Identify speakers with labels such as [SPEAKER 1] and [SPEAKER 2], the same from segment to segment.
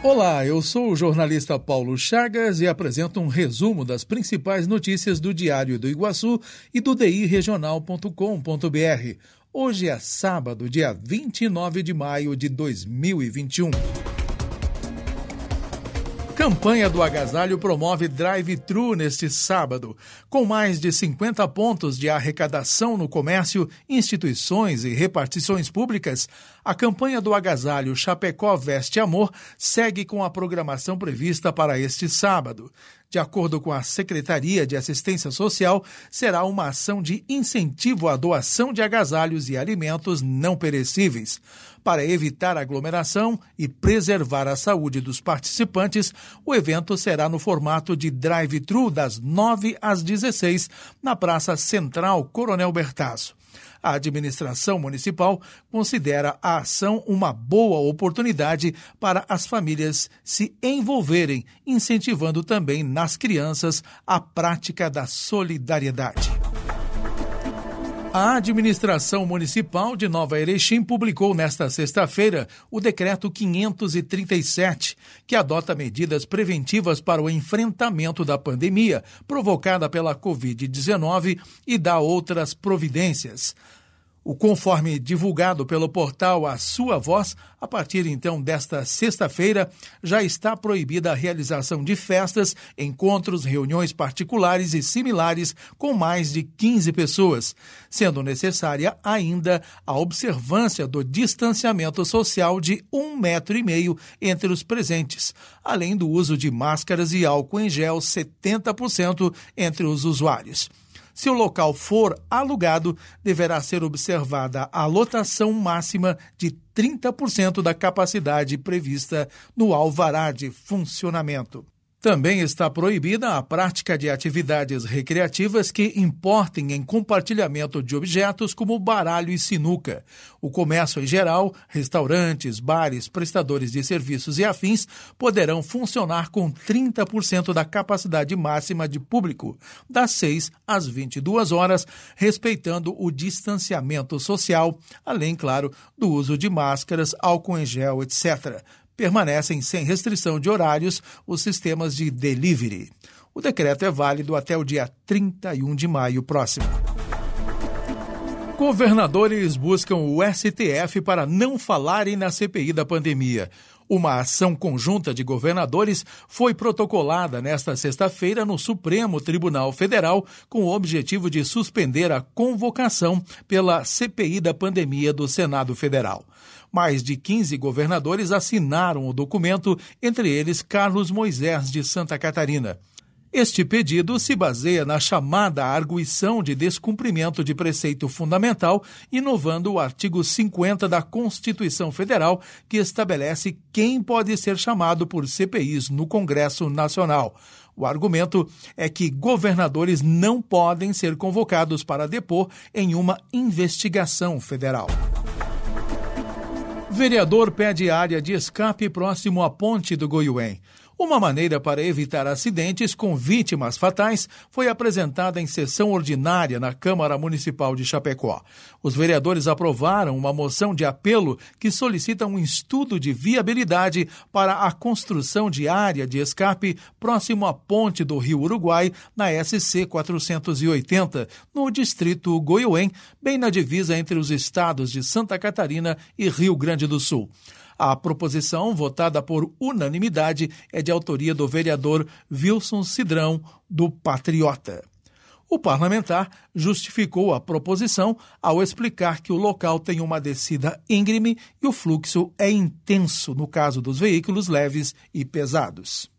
[SPEAKER 1] Olá, eu sou o jornalista Paulo Chagas e apresento um resumo das principais notícias do Diário do Iguaçu e do DIRegional.com.br. Hoje é sábado, dia 29 de maio de 2021. Campanha do Agasalho promove drive-thru neste sábado. Com mais de 50 pontos de arrecadação no comércio, instituições e repartições públicas, a campanha do Agasalho Chapecó Veste Amor segue com a programação prevista para este sábado. De acordo com a Secretaria de Assistência Social, será uma ação de incentivo à doação de agasalhos e alimentos não perecíveis. Para evitar aglomeração e preservar a saúde dos participantes, o evento será no formato de drive-thru das 9 às 16 na Praça Central Coronel Bertazzo. A administração municipal considera a ação uma boa oportunidade para as famílias se envolverem, incentivando também nas crianças a prática da solidariedade. A administração municipal de Nova Erechim publicou nesta sexta-feira o decreto 537, que adota medidas preventivas para o enfrentamento da pandemia provocada pela Covid-19 e dá outras providências. O conforme divulgado pelo portal A Sua Voz, a partir então desta sexta-feira, já está proibida a realização de festas, encontros, reuniões particulares e similares com mais de 15 pessoas, sendo necessária ainda a observância do distanciamento social de um metro e meio entre os presentes, além do uso de máscaras e álcool em gel 70% entre os usuários. Se o local for alugado, deverá ser observada a lotação máxima de 30% da capacidade prevista no alvará de funcionamento. Também está proibida a prática de atividades recreativas que importem em compartilhamento de objetos como baralho e sinuca. O comércio em geral, restaurantes, bares, prestadores de serviços e afins poderão funcionar com 30% da capacidade máxima de público, das 6 às 22 horas, respeitando o distanciamento social, além, claro, do uso de máscaras, álcool em gel, etc permanecem sem restrição de horários os sistemas de delivery. O decreto é válido até o dia 31 de maio próximo. Governadores buscam o STF para não falarem na CPI da pandemia. Uma ação conjunta de governadores foi protocolada nesta sexta-feira no Supremo Tribunal Federal com o objetivo de suspender a convocação pela CPI da pandemia do Senado Federal. Mais de 15 governadores assinaram o documento, entre eles Carlos Moisés de Santa Catarina. Este pedido se baseia na chamada arguição de descumprimento de preceito fundamental, inovando o artigo 50 da Constituição Federal, que estabelece quem pode ser chamado por CPIs no Congresso Nacional. O argumento é que governadores não podem ser convocados para depor em uma investigação federal. Vereador pede área de escape próximo à ponte do Goiuém. Uma maneira para evitar acidentes com vítimas fatais foi apresentada em sessão ordinária na Câmara Municipal de Chapecó. Os vereadores aprovaram uma moção de apelo que solicita um estudo de viabilidade para a construção de área de escape próximo à ponte do Rio Uruguai, na SC 480, no distrito Goiuém, bem na divisa entre os estados de Santa Catarina e Rio Grande do Sul. A proposição, votada por unanimidade, é de autoria do vereador Wilson Cidrão, do Patriota. O parlamentar justificou a proposição ao explicar que o local tem uma descida íngreme e o fluxo é intenso no caso dos veículos leves e pesados.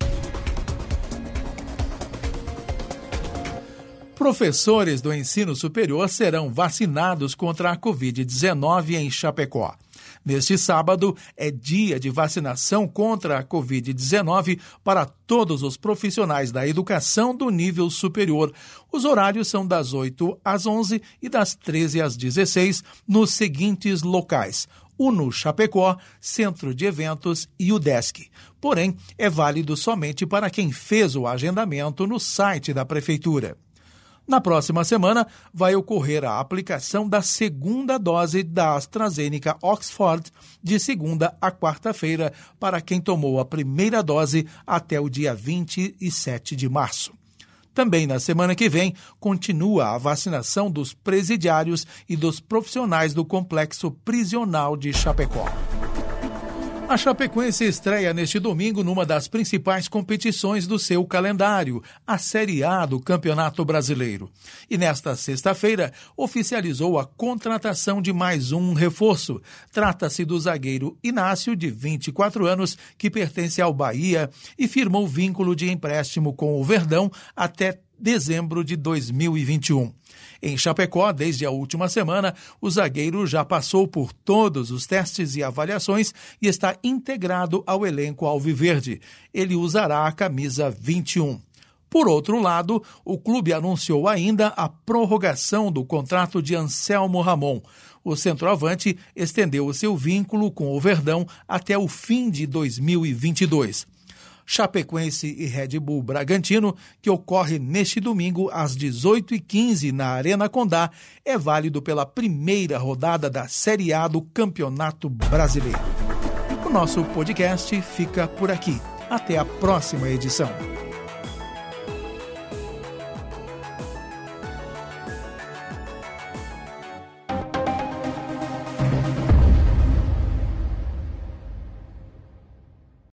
[SPEAKER 1] Professores do ensino superior serão vacinados contra a Covid-19 em Chapecó. Neste sábado é dia de vacinação contra a Covid-19 para todos os profissionais da educação do nível superior. Os horários são das 8 às 11 e das 13 às 16 nos seguintes locais: Uno Chapecó, Centro de Eventos e o Desk. Porém, é válido somente para quem fez o agendamento no site da Prefeitura. Na próxima semana, vai ocorrer a aplicação da segunda dose da AstraZeneca Oxford, de segunda a quarta-feira, para quem tomou a primeira dose até o dia 27 de março. Também na semana que vem, continua a vacinação dos presidiários e dos profissionais do complexo prisional de Chapecó. A Chapecoense estreia neste domingo numa das principais competições do seu calendário, a Série A do Campeonato Brasileiro. E nesta sexta-feira oficializou a contratação de mais um reforço. Trata-se do zagueiro Inácio, de 24 anos, que pertence ao Bahia e firmou vínculo de empréstimo com o Verdão até dezembro de 2021. Em Chapecó, desde a última semana, o zagueiro já passou por todos os testes e avaliações e está integrado ao elenco alviverde. Ele usará a camisa 21. Por outro lado, o clube anunciou ainda a prorrogação do contrato de Anselmo Ramon. O centroavante estendeu o seu vínculo com o Verdão até o fim de 2022. Chapecoense e Red Bull Bragantino, que ocorre neste domingo às 18h15 na Arena Condá, é válido pela primeira rodada da Série A do Campeonato Brasileiro. O nosso podcast fica por aqui. Até a próxima edição.